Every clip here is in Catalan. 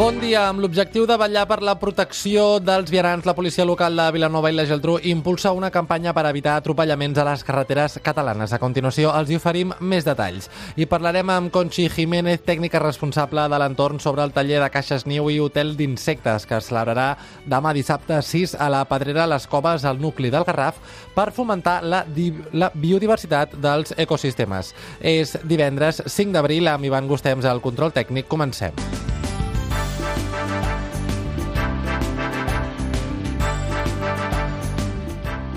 Bon dia. Amb l'objectiu de vetllar per la protecció dels vianants, la policia local de Vilanova i la Geltrú impulsa una campanya per evitar atropellaments a les carreteres catalanes. A continuació els hi oferim més detalls. I parlarem amb Conchi Jiménez, tècnica responsable de l'entorn sobre el taller de caixes niu i hotel d'insectes que es celebrarà demà dissabte 6 a la Pedrera Les Coves, al nucli del Garraf, per fomentar la, la biodiversitat dels ecosistemes. És divendres 5 d'abril amb Ivan Gustems al control tècnic. Comencem.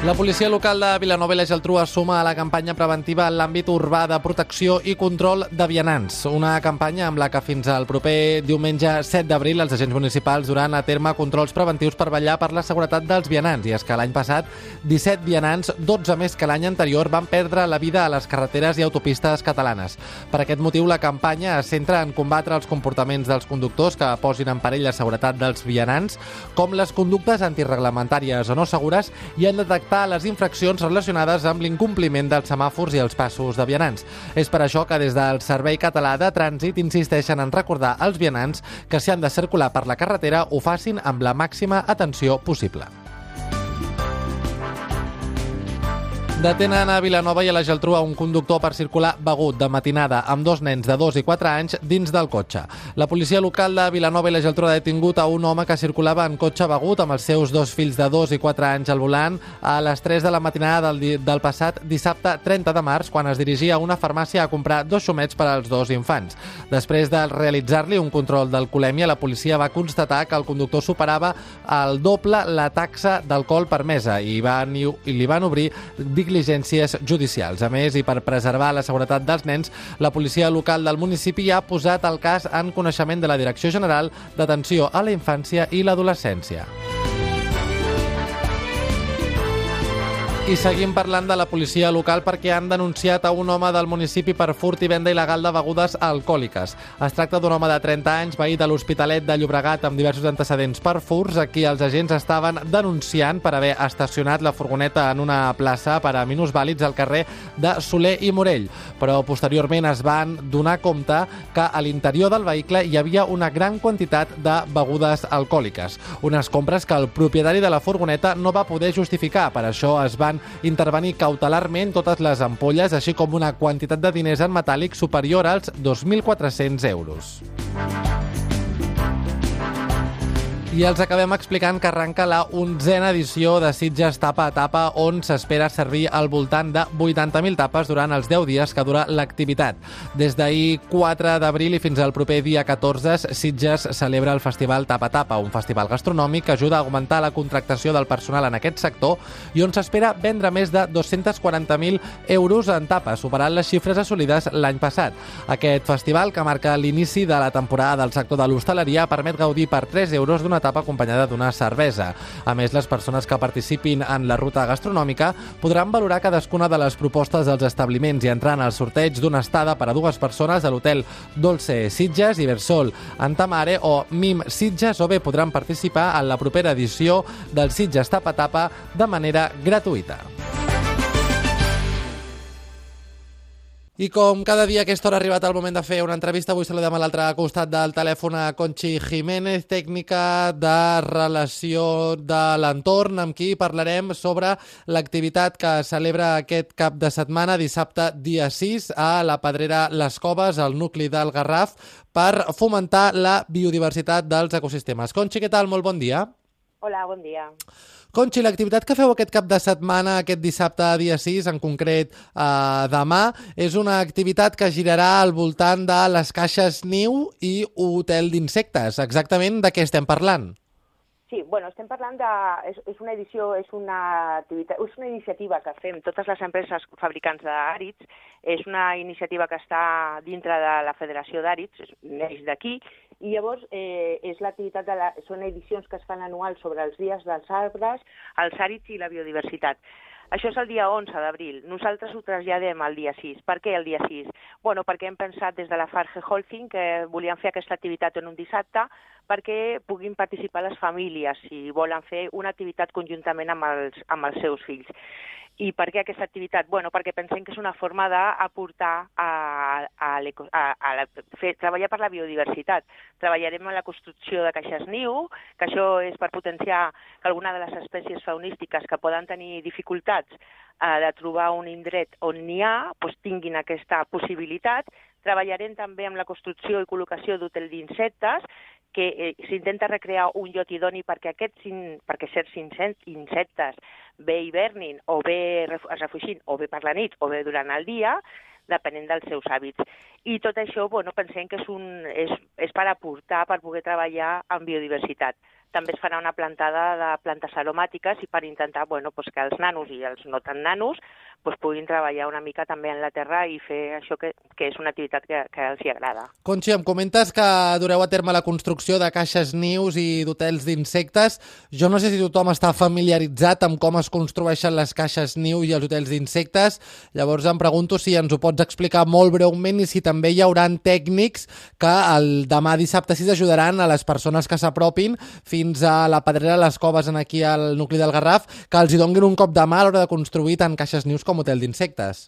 La policia local de Vilanova i la Geltrú es suma a la campanya preventiva en l'àmbit urbà de protecció i control de vianants. Una campanya amb la que fins al proper diumenge 7 d'abril els agents municipals duran a terme controls preventius per vetllar per la seguretat dels vianants. I és que l'any passat 17 vianants, 12 més que l'any anterior, van perdre la vida a les carreteres i autopistes catalanes. Per aquest motiu, la campanya es centra en combatre els comportaments dels conductors que posin en perill la seguretat dels vianants, com les conductes antireglamentàries o no segures i en detectar detectar les infraccions relacionades amb l'incompliment dels semàfors i els passos de vianants. És per això que des del Servei Català de Trànsit insisteixen en recordar als vianants que si han de circular per la carretera ho facin amb la màxima atenció possible. Detenen a Vilanova i a la Geltrú a un conductor per circular begut de matinada amb dos nens de 2 i 4 anys dins del cotxe. La policia local de Vilanova i la Geltrú ha detingut a un home que circulava en cotxe begut amb els seus dos fills de 2 i 4 anys al volant a les 3 de la matinada del, del passat dissabte 30 de març quan es dirigia a una farmàcia a comprar dos xumets per als dos infants. Després de realitzar-li un control d'alcoholèmia, la policia va constatar que el conductor superava el doble la taxa d'alcohol permesa i, van, i li van obrir diligències judicials. A més, i per preservar la seguretat dels nens, la policia local del municipi ha posat el cas en coneixement de la Direcció General d'Atenció a la Infància i l'Adolescència. I seguim parlant de la policia local perquè han denunciat a un home del municipi per furt i venda il·legal de begudes alcohòliques. Es tracta d'un home de 30 anys, veí de l'Hospitalet de Llobregat amb diversos antecedents per furts, a qui els agents estaven denunciant per haver estacionat la furgoneta en una plaça per a minusvàlids al carrer de Soler i Morell. Però posteriorment es van donar compte que a l'interior del vehicle hi havia una gran quantitat de begudes alcohòliques. Unes compres que el propietari de la furgoneta no va poder justificar. Per això es van intervenir cautelarment totes les ampolles, així com una quantitat de diners en metàl·lic superior als 2.400 euros. I els acabem explicant que arranca la onzena edició de Sitges Tapa a Tapa, on s'espera servir al voltant de 80.000 tapes durant els 10 dies que dura l'activitat. Des d'ahir 4 d'abril i fins al proper dia 14, Sitges celebra el Festival Tapa Tapa, un festival gastronòmic que ajuda a augmentar la contractació del personal en aquest sector i on s'espera vendre més de 240.000 euros en tapes, superant les xifres assolides l'any passat. Aquest festival, que marca l'inici de la temporada del sector de l'hostaleria, permet gaudir per 3 euros d'una etapa acompanyada d'una cervesa. A més, les persones que participin en la ruta gastronòmica podran valorar cadascuna de les propostes dels establiments i entrar en el sorteig d'una estada per a dues persones a l'hotel Dolce Sitges, Ibersol, Antamare o Mim Sitges o bé podran participar en la propera edició del Sitges Tapa Tapa de manera gratuïta. I com cada dia a aquesta hora ha arribat el moment de fer una entrevista, avui saludem a l'altre costat del telèfon a Conchi Jiménez, tècnica de relació de l'entorn, amb qui parlarem sobre l'activitat que celebra aquest cap de setmana, dissabte dia 6, a la Pedrera Les Coves, al nucli del Garraf, per fomentar la biodiversitat dels ecosistemes. Conchi, què tal? Molt bon dia. Hola, bon dia. Conchi, l'activitat que feu aquest cap de setmana, aquest dissabte dia 6, en concret eh, demà, és una activitat que girarà al voltant de les caixes niu i hotel d'insectes. Exactament de què estem parlant? Sí, bueno, estem parlant de... És, és una edició, és una activitat, és una iniciativa que fem totes les empreses fabricants d'àrids, és una iniciativa que està dintre de la Federació d'Àrids, neix d'aquí, i llavors eh, és l'activitat de la, són edicions que es fan anuals sobre els dies dels arbres, els àrids i la biodiversitat. Això és el dia 11 d'abril. Nosaltres ho traslladem al dia 6. Per què el dia 6? Bueno, perquè hem pensat des de la Farge Holcim que volíem fer aquesta activitat en un dissabte perquè puguin participar les famílies si volen fer una activitat conjuntament amb els, amb els seus fills. I per què aquesta activitat? Bueno, perquè pensem que és una forma d'aportar a, a, a, a la, fer, treballar per la biodiversitat. Treballarem en la construcció de caixes niu, que això és per potenciar que alguna de les espècies faunístiques que poden tenir dificultats eh, de trobar un indret on n'hi ha, doncs tinguin aquesta possibilitat. Treballarem també amb la construcció i col·locació d'hotel d'insectes, que eh, s'intenta recrear un lloc idoni perquè, aquests, perquè certs insectes bé hivernin o bé es refugin o bé per la nit o bé durant el dia, depenent dels seus hàbits. I tot això, bueno, pensem que és, un, és, és per aportar, per poder treballar en biodiversitat també es farà una plantada de plantes aromàtiques i per intentar bueno, pues que els nanos i els no tan nanos pues puguin treballar una mica també en la terra i fer això que, que és una activitat que, que els hi agrada. Conxi, em comentes que dureu a terme la construcció de caixes nius i d'hotels d'insectes. Jo no sé si tothom està familiaritzat amb com es construeixen les caixes niu i els hotels d'insectes. Llavors em pregunto si ens ho pots explicar molt breument i si també hi haurà tècnics que el demà dissabte 6 ajudaran a les persones que s'apropin fins fins a la Pedrera les Coves en aquí al nucli del Garraf, que els hi donguin un cop de mà a l'hora de construir tant caixes nius com hotel d'insectes.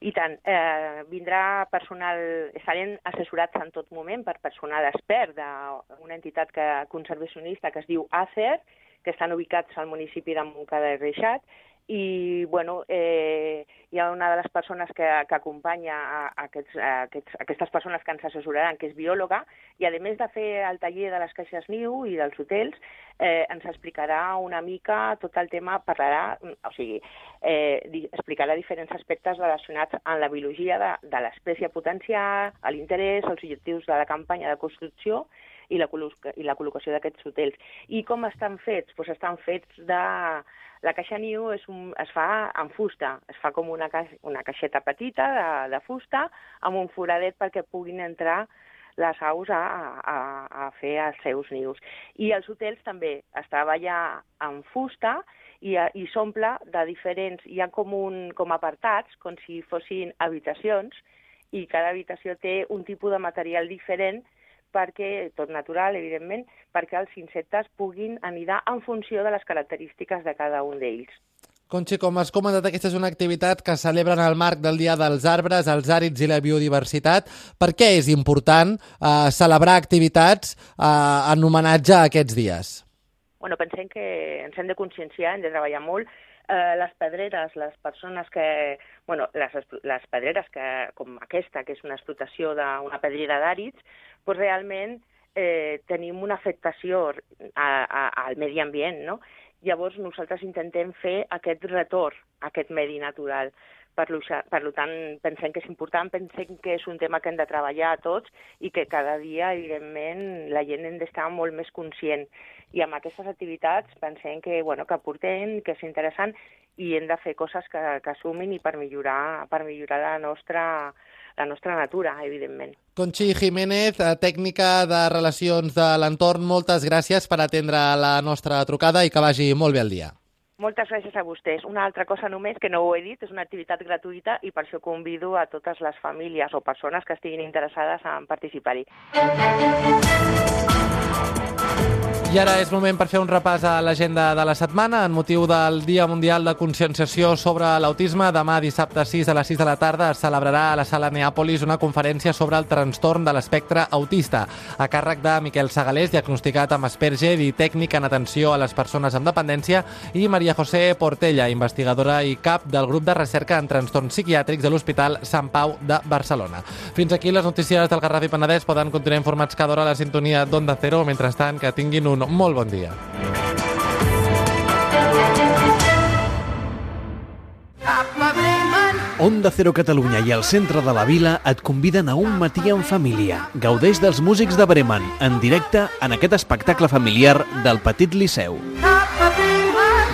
I tant, eh, vindrà personal, estarem assessorats en tot moment per personal expert d'una entitat que, conservacionista que es diu ACER, que estan ubicats al municipi de Montcada i Reixat, i bueno, eh, hi ha una de les persones que, que acompanya a, aquests, a, aquests, a aquestes persones que ens assessoraran, que és biòloga, i a més de fer el taller de les caixes niu i dels hotels, eh, ens explicarà una mica tot el tema, parlarà, o sigui, eh, explicarà diferents aspectes relacionats amb la biologia de, de l'espècie potencial, l'interès, els objectius de la campanya de construcció i la, i la col·locació d'aquests hotels. I com estan fets? Pues estan fets de la caixa niu és un, es fa en fusta, es fa com una, ca, una caixeta petita de, de fusta amb un foradet perquè puguin entrar les aus a, a, a fer els seus nius. I els hotels també es treballa en fusta i, i s'omple de diferents... Hi ha com, un, com apartats, com si fossin habitacions, i cada habitació té un tipus de material diferent perquè, tot natural, evidentment, perquè els insectes puguin anidar en funció de les característiques de cada un d'ells. Conxi, com has comentat, aquesta és una activitat que celebren al marc del Dia dels Arbres, els àrids i la biodiversitat. Per què és important eh, celebrar activitats eh, en homenatge a aquests dies? Bueno, pensem que ens hem de conscienciar, hem de treballar molt. Eh, les pedreres, les persones que... Bueno, les, les pedreres que, com aquesta, que és una explotació d'una pedrera d'àrids, pues realment eh, tenim una afectació a, a, al medi ambient, no? Llavors nosaltres intentem fer aquest retorn aquest medi natural. Per, per tant, pensem que és important, pensem que és un tema que hem de treballar a tots i que cada dia, evidentment, la gent hem d'estar molt més conscient. I amb aquestes activitats pensem que, bueno, que aportem, que és interessant i hem de fer coses que, que sumin i per millorar, per millorar la nostra, la nostra natura, evidentment. Conxi Jiménez, eh, tècnica de relacions de l'entorn, moltes gràcies per atendre la nostra trucada i que vagi molt bé el dia. Moltes gràcies a vostès. Una altra cosa només, que no ho he dit, és una activitat gratuïta i per això convido a totes les famílies o persones que estiguin interessades en participar-hi. I ara és moment per fer un repàs a l'agenda de la setmana en motiu del Dia Mundial de Conscienciació sobre l'Autisme. Demà, dissabte 6 a les 6 de la tarda, es celebrarà a la sala Neàpolis una conferència sobre el trastorn de l'espectre autista, a càrrec de Miquel Segalés, diagnosticat amb Asperger i tècnic en atenció a les persones amb dependència, i Maria José Portella, investigadora i cap del grup de recerca en trastorns psiquiàtrics de l'Hospital Sant Pau de Barcelona. Fins aquí les notícies del Garraf i Penedès. Poden continuar informats cada hora a la sintonia d'Onda Cero. Mentrestant, que tinguin un molt bon dia. Onda Cero Catalunya i el centre de la vila et conviden a un matí en família. Gaudeix dels músics de Bremen, en directe en aquest espectacle familiar del Petit Liceu.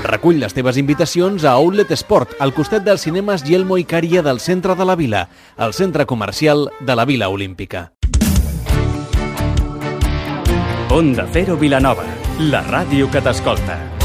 Recull les teves invitacions a Outlet Sport, al costat dels cinemes Yelmo i Cària del centre de la vila, el centre comercial de la Vila Olímpica. Onda Cero Vilanova, la ràdio que t'escolta.